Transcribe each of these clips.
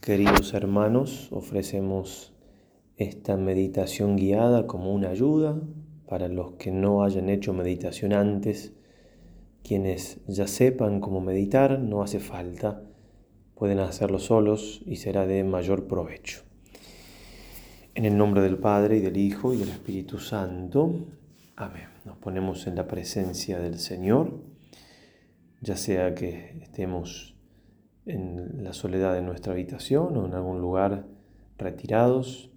Queridos hermanos, ofrecemos esta meditación guiada como una ayuda para los que no hayan hecho meditación antes. Quienes ya sepan cómo meditar, no hace falta, pueden hacerlo solos y será de mayor provecho. En el nombre del Padre y del Hijo y del Espíritu Santo. Amén. Nos ponemos en la presencia del Señor, ya sea que estemos en la soledad de nuestra habitación o en algún lugar retirados.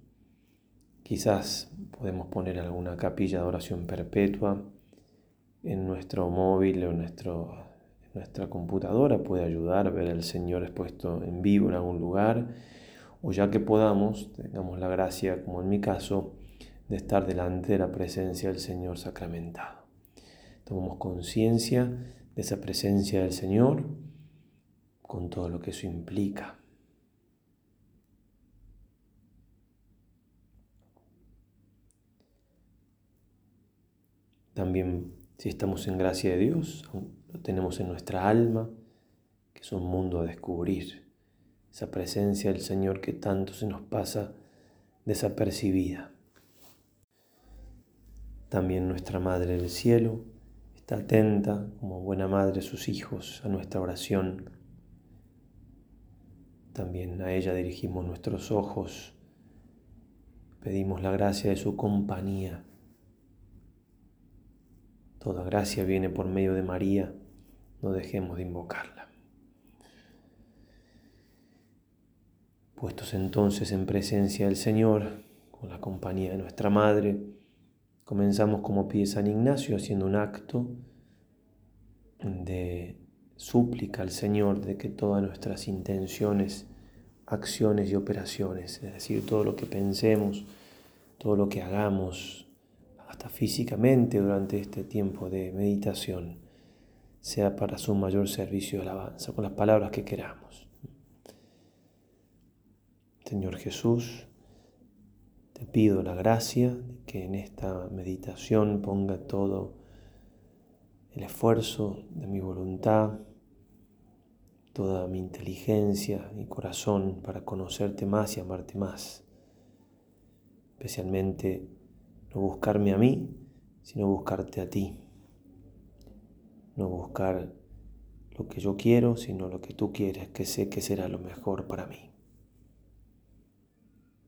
Quizás podemos poner alguna capilla de oración perpetua en nuestro móvil o en, nuestro, nuestra computadora. Puede ayudar a ver al Señor expuesto en vivo en algún lugar. O ya que podamos, tengamos la gracia, como en mi caso, de estar delante de la presencia del Señor sacramentado. Tomamos conciencia de esa presencia del Señor con todo lo que eso implica. También si estamos en gracia de Dios, lo tenemos en nuestra alma, que es un mundo a descubrir, esa presencia del Señor que tanto se nos pasa desapercibida. También nuestra Madre del Cielo está atenta, como buena madre, sus hijos, a nuestra oración también a ella dirigimos nuestros ojos, pedimos la gracia de su compañía. Toda gracia viene por medio de María, no dejemos de invocarla. Puestos entonces en presencia del Señor, con la compañía de nuestra Madre, comenzamos como pide San Ignacio haciendo un acto de súplica al Señor de que todas nuestras intenciones, acciones y operaciones, es decir, todo lo que pensemos, todo lo que hagamos, hasta físicamente durante este tiempo de meditación, sea para su mayor servicio de alabanza, con las palabras que queramos. Señor Jesús, te pido la gracia de que en esta meditación ponga todo el esfuerzo de mi voluntad, toda mi inteligencia, mi corazón para conocerte más y amarte más. Especialmente no buscarme a mí, sino buscarte a ti. No buscar lo que yo quiero, sino lo que tú quieres, que sé que será lo mejor para mí.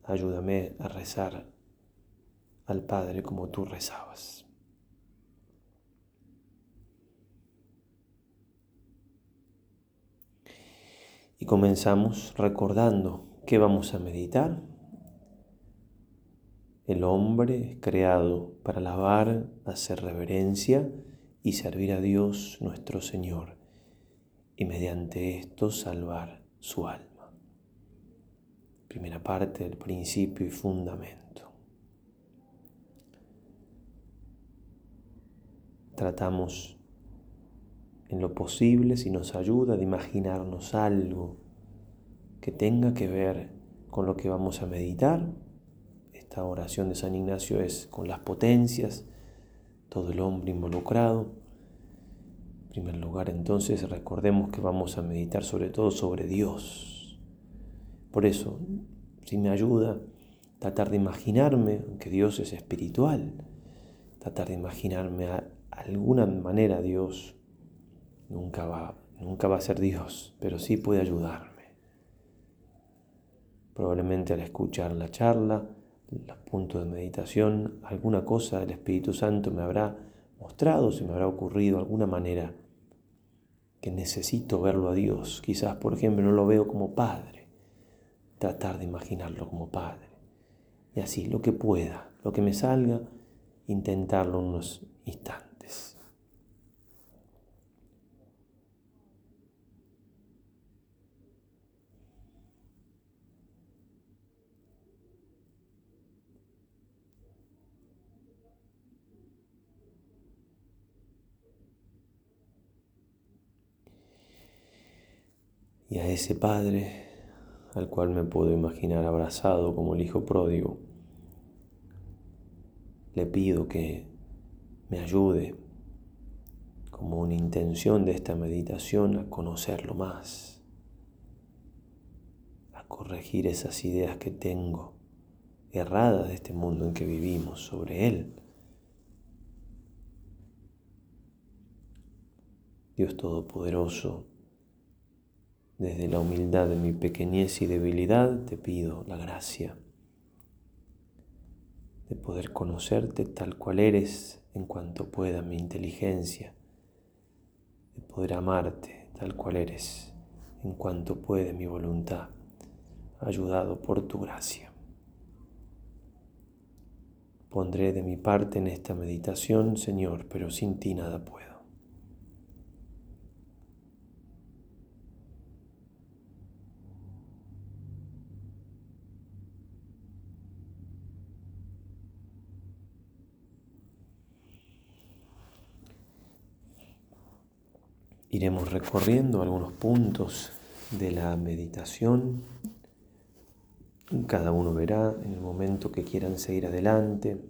Ayúdame a rezar al Padre como tú rezabas. Y comenzamos recordando que vamos a meditar. El hombre es creado para alabar, hacer reverencia y servir a Dios nuestro Señor, y mediante esto salvar su alma. Primera parte del principio y fundamento. Tratamos en lo posible si nos ayuda de imaginarnos algo que tenga que ver con lo que vamos a meditar. Esta oración de San Ignacio es con las potencias, todo el hombre involucrado. En primer lugar, entonces, recordemos que vamos a meditar sobre todo sobre Dios. Por eso, si me ayuda, tratar de imaginarme que Dios es espiritual, tratar de imaginarme a alguna manera Dios nunca va, nunca va a ser Dios, pero sí puede ayudarme. Probablemente al escuchar la charla, los puntos de meditación, alguna cosa del Espíritu Santo me habrá mostrado, se me habrá ocurrido alguna manera que necesito verlo a Dios. Quizás, por ejemplo, no lo veo como Padre, tratar de imaginarlo como Padre. Y así, lo que pueda, lo que me salga, intentarlo unos instantes. Y a ese Padre al cual me puedo imaginar abrazado como el Hijo pródigo, le pido que me ayude como una intención de esta meditación a conocerlo más, a corregir esas ideas que tengo erradas de este mundo en que vivimos sobre Él. Dios Todopoderoso, desde la humildad de mi pequeñez y debilidad te pido la gracia de poder conocerte tal cual eres en cuanto pueda mi inteligencia, de poder amarte tal cual eres en cuanto puede mi voluntad, ayudado por tu gracia. Pondré de mi parte en esta meditación, Señor, pero sin ti nada puedo. Iremos recorriendo algunos puntos de la meditación. Cada uno verá en el momento que quieran seguir adelante.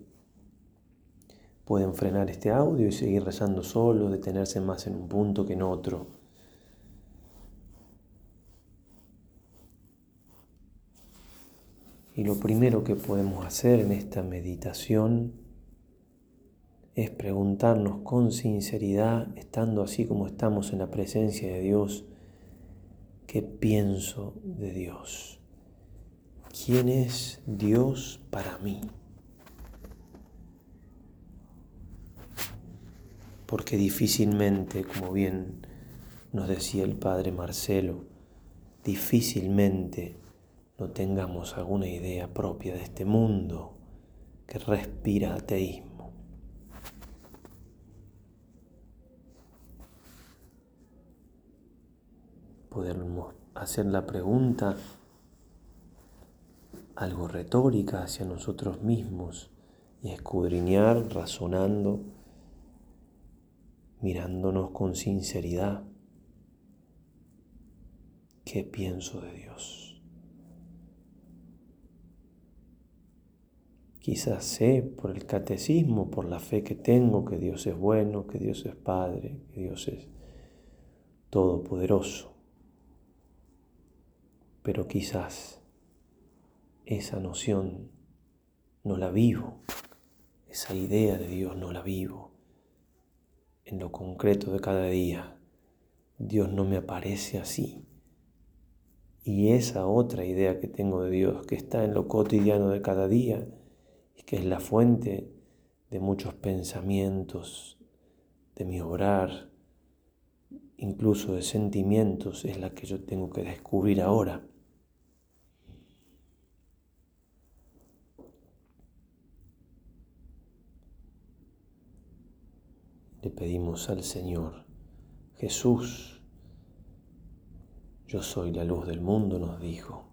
Pueden frenar este audio y seguir rezando solo, detenerse más en un punto que en otro. Y lo primero que podemos hacer en esta meditación es preguntarnos con sinceridad, estando así como estamos en la presencia de Dios, ¿qué pienso de Dios? ¿Quién es Dios para mí? Porque difícilmente, como bien nos decía el padre Marcelo, difícilmente no tengamos alguna idea propia de este mundo que respira ateísmo. Podemos hacer la pregunta algo retórica hacia nosotros mismos y escudriñar razonando, mirándonos con sinceridad. ¿Qué pienso de Dios? Quizás sé por el catecismo, por la fe que tengo, que Dios es bueno, que Dios es Padre, que Dios es todopoderoso pero quizás esa noción no la vivo, esa idea de Dios no la vivo en lo concreto de cada día. Dios no me aparece así. Y esa otra idea que tengo de Dios, que está en lo cotidiano de cada día, y que es la fuente de muchos pensamientos, de mi obrar, incluso de sentimientos, es la que yo tengo que descubrir ahora. Le pedimos al Señor, Jesús, yo soy la luz del mundo, nos dijo.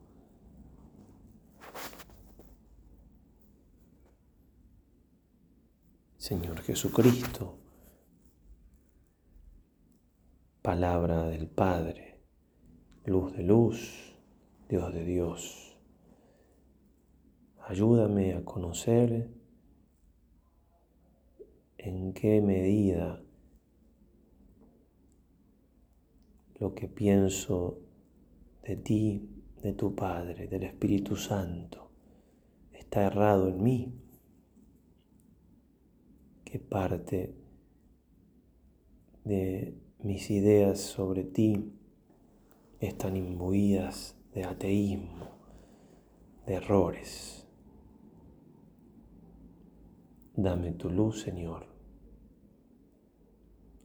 Señor Jesucristo, palabra del Padre, luz de luz, Dios de Dios. Ayúdame a conocer en qué medida lo que pienso de ti, de tu Padre, del Espíritu Santo, está errado en mí, qué parte de mis ideas sobre ti están imbuidas de ateísmo, de errores. Dame tu luz, Señor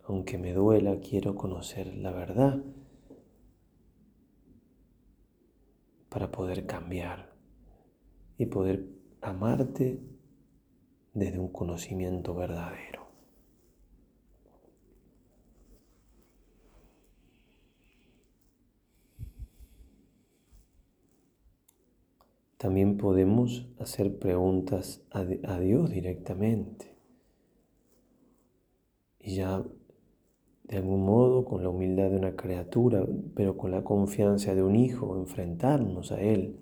aunque me duela, quiero conocer la verdad para poder cambiar y poder amarte desde un conocimiento verdadero. También podemos hacer preguntas a, Dios directamente. Y ya de algún modo, con la humildad de una criatura, pero con la confianza de un hijo, enfrentarnos a Él.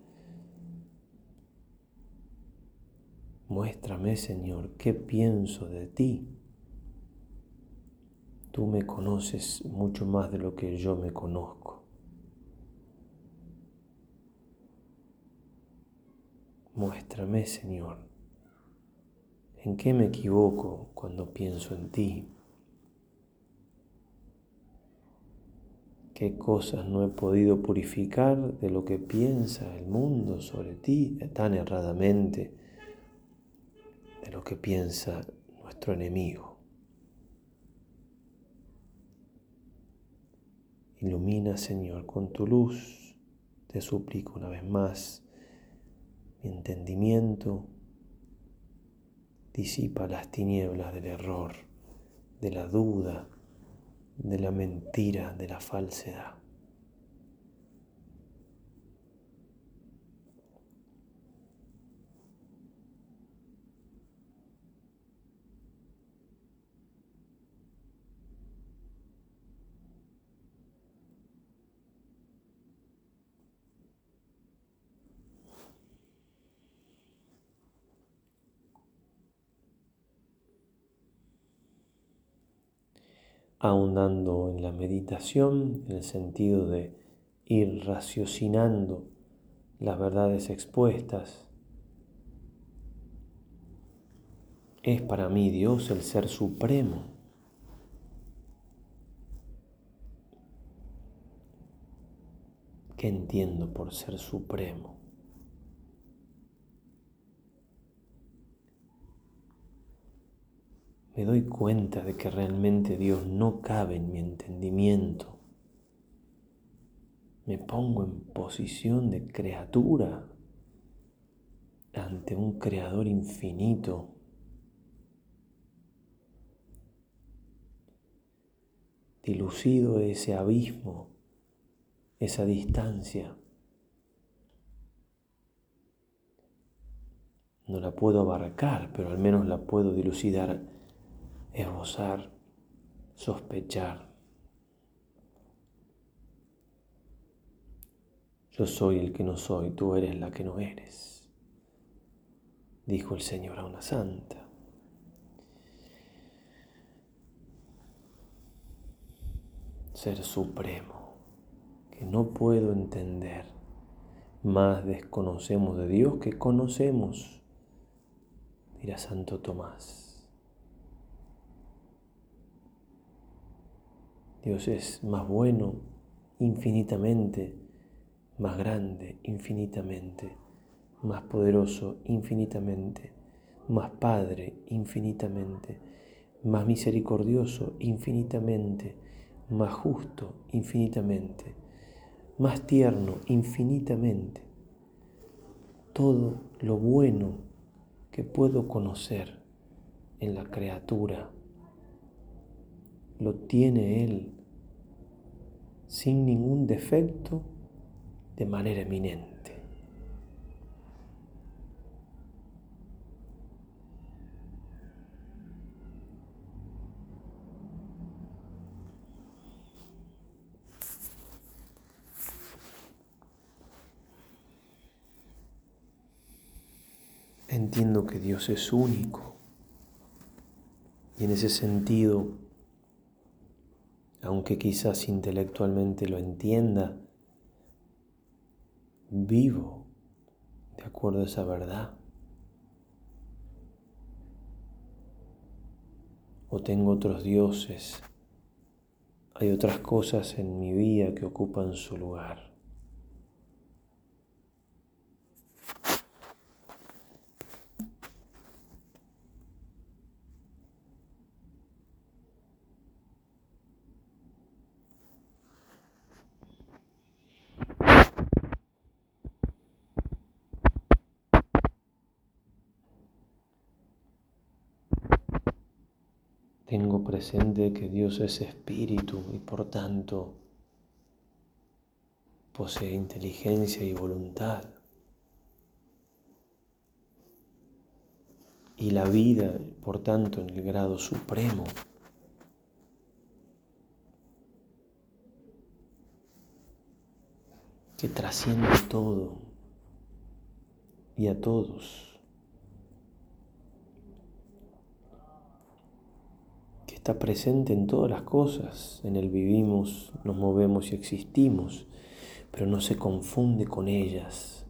Muéstrame, Señor, qué pienso de ti. Tú me conoces mucho más de lo que yo me conozco. Muéstrame, Señor, en qué me equivoco cuando pienso en ti. Qué cosas no he podido purificar de lo que piensa el mundo sobre ti tan erradamente, de lo que piensa nuestro enemigo. Ilumina, Señor, con tu luz, te suplico una vez más, mi entendimiento, disipa las tinieblas del error, de la duda, de la mentira, de la falsedad. Ahondando en la meditación, en el sentido de ir raciocinando las verdades expuestas. Es para mí Dios el ser supremo. ¿Qué entiendo por ser supremo? Me doy cuenta de que realmente Dios no cabe en mi entendimiento. Me pongo en posición de criatura ante un creador infinito. Dilucido ese abismo, esa distancia. No la puedo abarcar, pero al menos la puedo dilucidar esbozar, sospechar. Yo soy el que no soy, tú eres la que no eres, dijo el Señor a una santa. Ser supremo, que no puedo entender, más desconocemos de Dios que conocemos, dirá Santo Tomás. Dios es más bueno infinitamente, más grande infinitamente, más poderoso infinitamente, más Padre infinitamente, más misericordioso infinitamente, más justo infinitamente, más tierno infinitamente. Todo lo bueno que puedo conocer en la criatura lo tiene Él sin ningún defecto de manera eminente. Entiendo que Dios es único y en ese sentido aunque quizás intelectualmente lo entienda, vivo de acuerdo a esa verdad. O tengo otros dioses, hay otras cosas en mi vida que ocupan su lugar. Tengo presente que Dios es espíritu y por tanto posee inteligencia y voluntad. Y la vida, por tanto, en el grado supremo. que trasciende todo y a todos. Está presente en todas las cosas. En Él vivimos, nos movemos y existimos, pero no se confunde con ellas.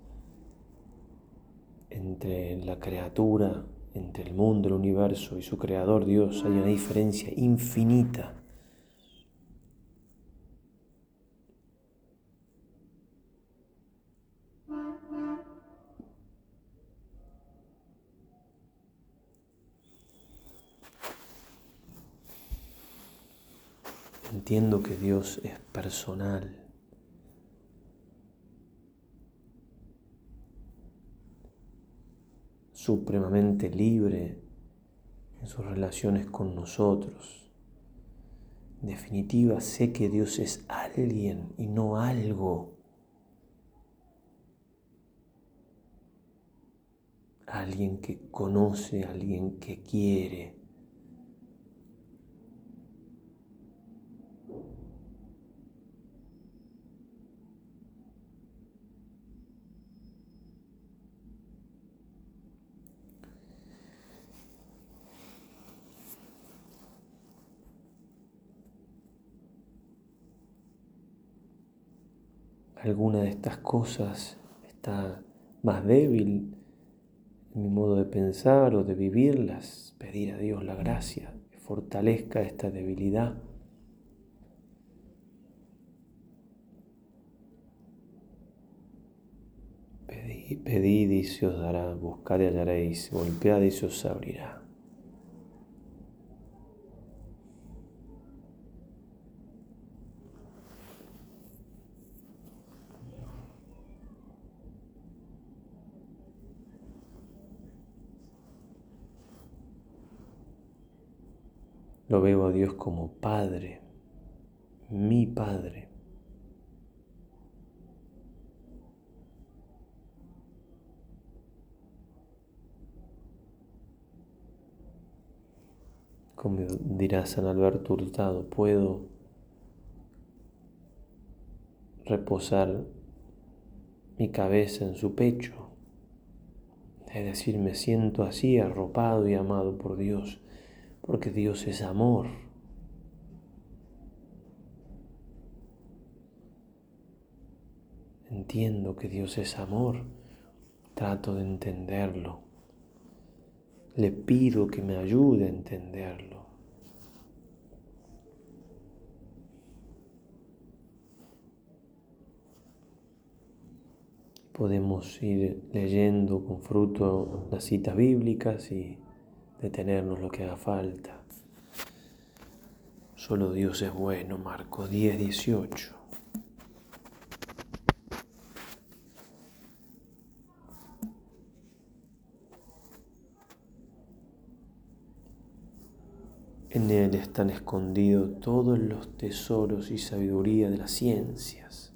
entre la criatura, entre el mundo, el universo y su creador Dios hay una diferencia infinita. Entiendo que Dios es personal. supremamente libre en sus relaciones con nosotros. En definitiva, sé que Dios es alguien y no algo. Alguien que conoce, alguien que quiere. Alguna de estas cosas está más débil en mi modo de pensar o de vivirlas, pedir a Dios la gracia fortalezca esta debilidad. Pedid, y se os dará, buscad y hallaréis, golpead y se os abrirá. Lo veo a Dios como Padre, mi Padre. Como dirá San Alberto Hurtado, puedo reposar mi cabeza en su pecho. Es decir, me siento así arropado y amado por Dios porque Dios es amor. Entiendo que Dios es amor, trato de entenderlo. Le pido que me ayude a entenderlo. Podemos ir leyendo con fruto las citas bíblicas y detenernos lo que haga falta. Solo Dios es bueno, Marcos 10, 18. En Él están escondidos todos los tesoros y sabiduría de las ciencias.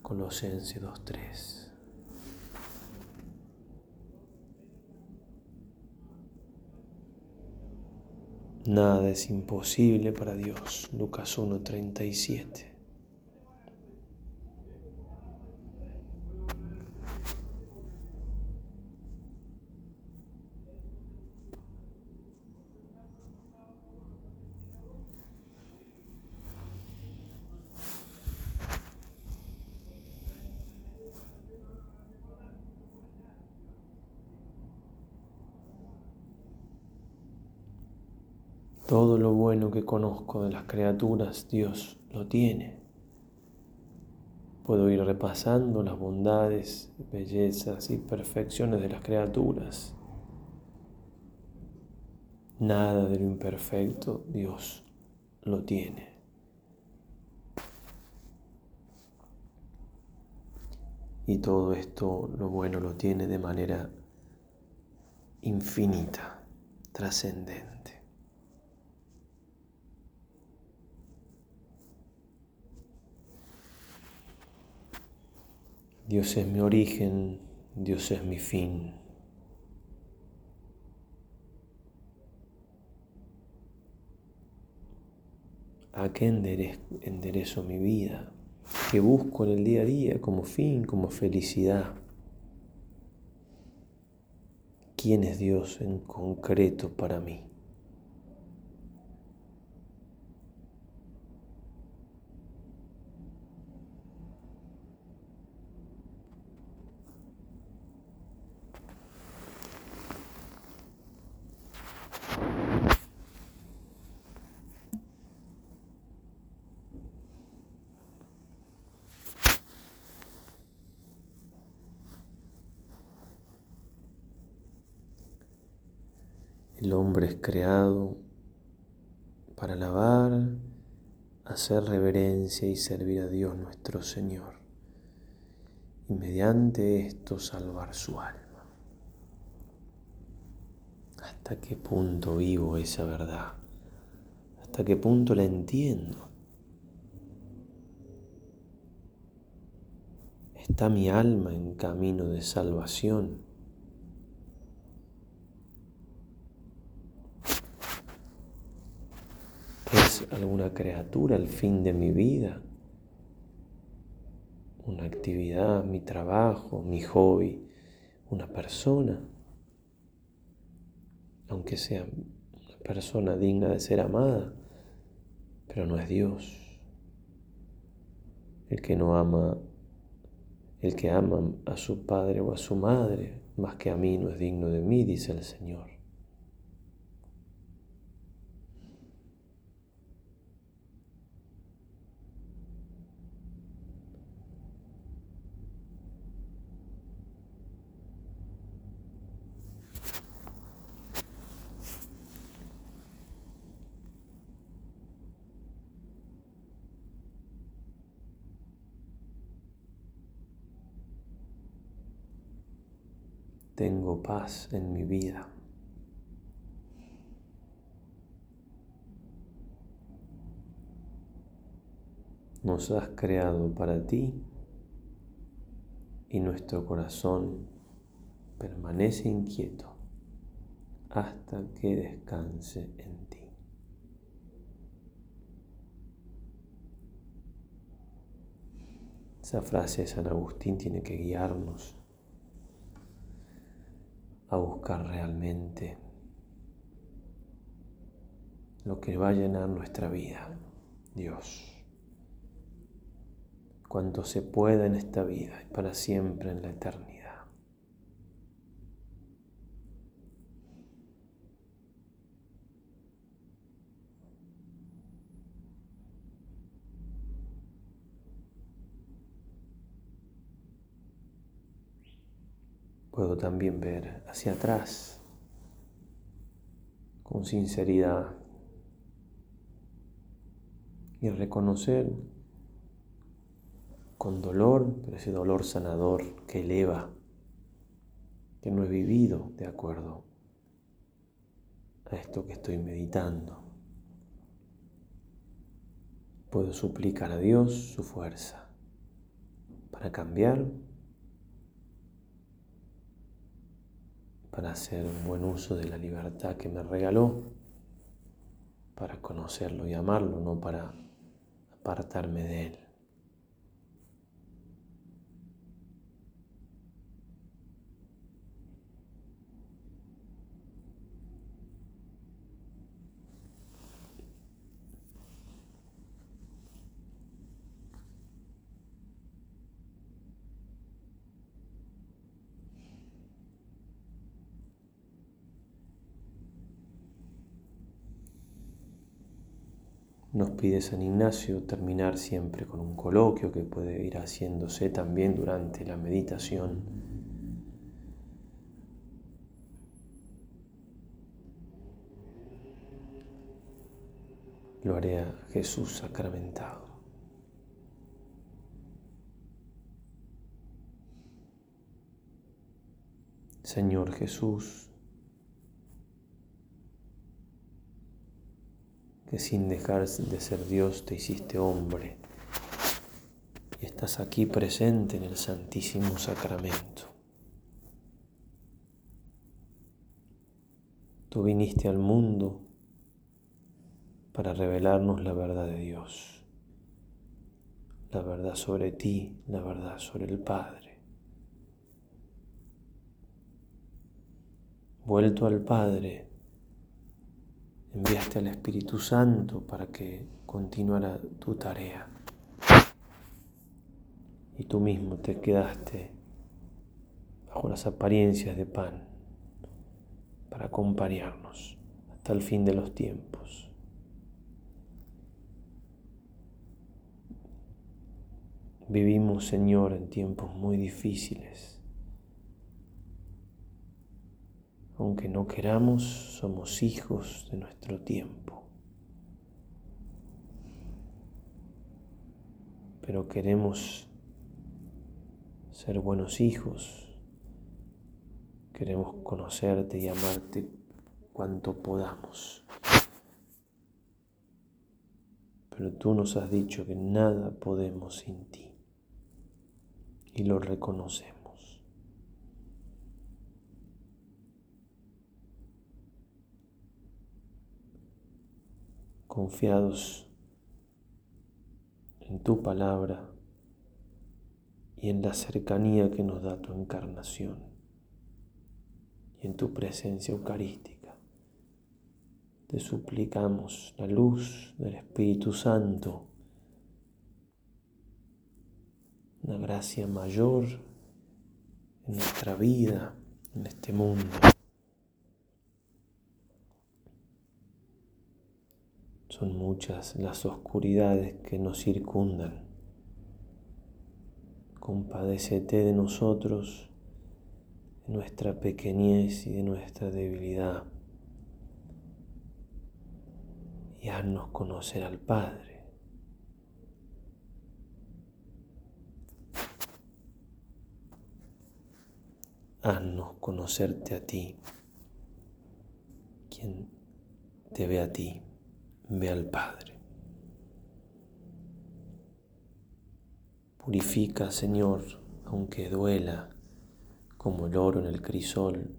Colosenses 2.3. Nada es imposible para Dios. Lucas 1:37. Todo lo bueno que conozco de las criaturas, Dios lo tiene. Puedo ir repasando las bondades, bellezas y perfecciones de las criaturas. Nada de lo imperfecto Dios lo tiene. Y todo esto, lo bueno, lo tiene de manera infinita, trascendente. Dios es mi origen, Dios es mi fin. ¿A qué enderezo mi vida? ¿Qué busco en el día a día como fin, como felicidad? ¿Quién es Dios en concreto para mí? El hombre es creado para alabar, hacer reverencia y servir a Dios nuestro Señor. Y mediante esto salvar su alma. ¿Hasta qué punto vivo esa verdad? ¿Hasta qué punto la entiendo? ¿Está mi alma en camino de salvación? Alguna criatura el fin de mi vida, una actividad, mi trabajo, mi hobby, una persona, aunque sea una persona digna de ser amada, pero no es Dios. El que no ama, el que ama a su padre o a su madre más que a mí no es digno de mí, dice el Señor. tengo paz en mi vida. Nos has creado para ti y nuestro corazón permanece inquieto hasta que descanse en ti. Esa frase de San Agustín tiene que guiarnos a buscar realmente lo que va a llenar nuestra vida, Dios. Cuanto se pueda en esta vida y para siempre en la eternidad. Puedo también ver hacia atrás con sinceridad y reconocer con dolor, pero ese dolor sanador que eleva, que no he vivido de acuerdo a esto que estoy meditando. Puedo suplicar a Dios su fuerza para cambiar para hacer un buen uso de la libertad que me regaló, para conocerlo y amarlo, no para apartarme de él. Nos pide San Ignacio terminar siempre con un coloquio que puede ir haciéndose también durante la meditación. Lo haré a Jesús sacramentado. Señor Jesús, que sin dejar de ser Dios te hiciste hombre y estás aquí presente en el Santísimo Sacramento. Tú viniste al mundo para revelarnos la verdad de Dios, la verdad sobre ti, la verdad sobre el Padre. Vuelto al Padre, enviaste al Espíritu Santo para que continuara tu tarea. Y tú mismo te quedaste bajo las apariencias de pan para acompañarnos hasta el fin de los tiempos. Vivimos, Señor, en tiempos muy difíciles Aunque no queramos, somos hijos de nuestro tiempo. Pero queremos ser buenos hijos. Queremos conocerte y amarte cuanto podamos. Pero tú nos has dicho que nada podemos sin ti. Y lo reconocemos. Confiados en tu palabra y en la cercanía que nos da tu encarnación y en tu presencia eucarística. Te suplicamos la luz del Espíritu Santo, una gracia mayor en nuestra vida, en este mundo. Son muchas las oscuridades que nos circundan. Compadécete de nosotros, de nuestra pequeñez y de nuestra debilidad y haznos conocer al Padre. Haznos conocerte a ti. Quien te ve a ti, ve al Padre. Purifica, Señor, aunque duela, como el oro en el crisol,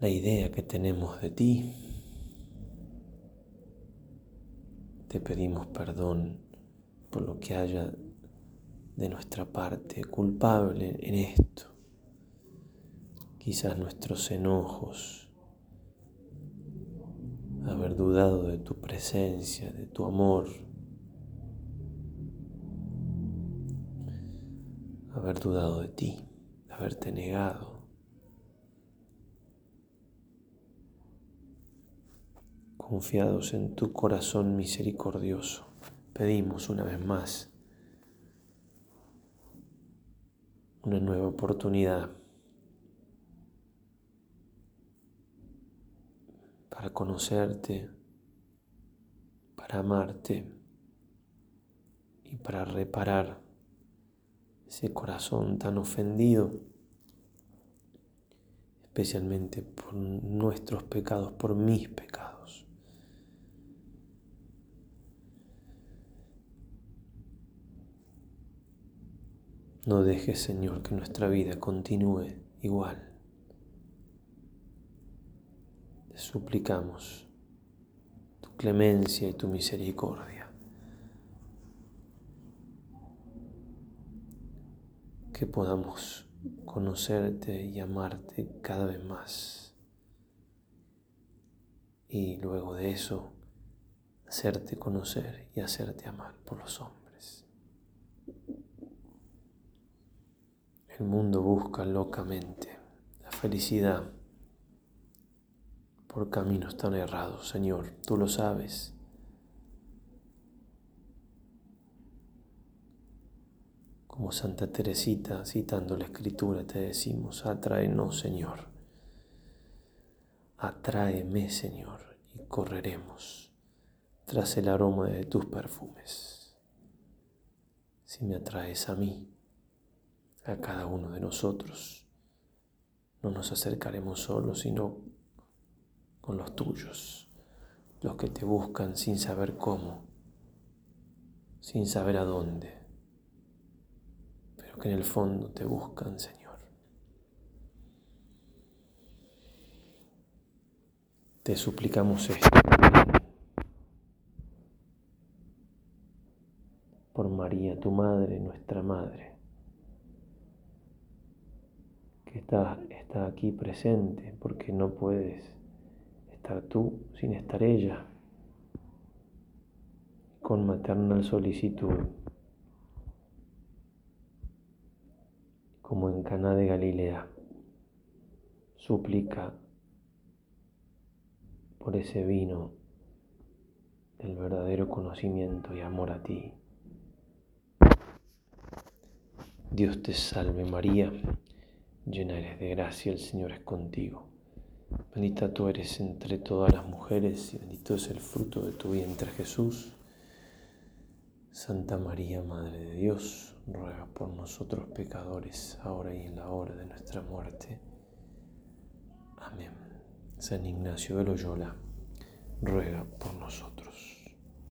la idea que tenemos de ti Te pedimos perdón por lo que haya de nuestra parte culpable en esto. Quizás nuestros enojos, haber dudado de tu presencia, de tu amor, haber dudado de ti, haberte negado. Confiados en tu corazón misericordioso, pedimos una vez más una nueva oportunidad para conocerte, para amarte y para reparar ese corazón tan ofendido, especialmente por nuestros pecados, por mis pecados. No dejes, Señor, que nuestra vida continúe igual. Te suplicamos tu clemencia y tu misericordia. Que podamos conocerte y amarte cada vez más. Y luego de eso, hacerte conocer y hacerte amar por los hombres. El mundo busca locamente la felicidad por caminos tan errados, Señor, tú lo sabes. Como Santa Teresita, citando la Escritura, te decimos, atráenos, Señor. Atráeme, Señor, y correremos tras el aroma de tus perfumes. Si me atraes a mí, a cada uno de nosotros. No nos acercaremos solos, sino con los tuyos, los que te buscan sin saber cómo, sin saber a dónde, pero que en el fondo te buscan, Señor. Te suplicamos esto por María, tu Madre, nuestra Madre está, está aquí presente, porque no puedes estar tú sin estar ella. Con maternal solicitud, como en Caná de Galilea, suplica por ese vino del verdadero conocimiento y amor a ti. Dios te salve María llena eres de gracia, el Señor es contigo. Bendita tú eres entre todas las mujeres y bendito es el fruto de tu vientre Jesús. Santa María, Madre de Dios, ruega por nosotros pecadores, ahora y en la hora de nuestra muerte. Amén. San Ignacio de Loyola, ruega por nosotros.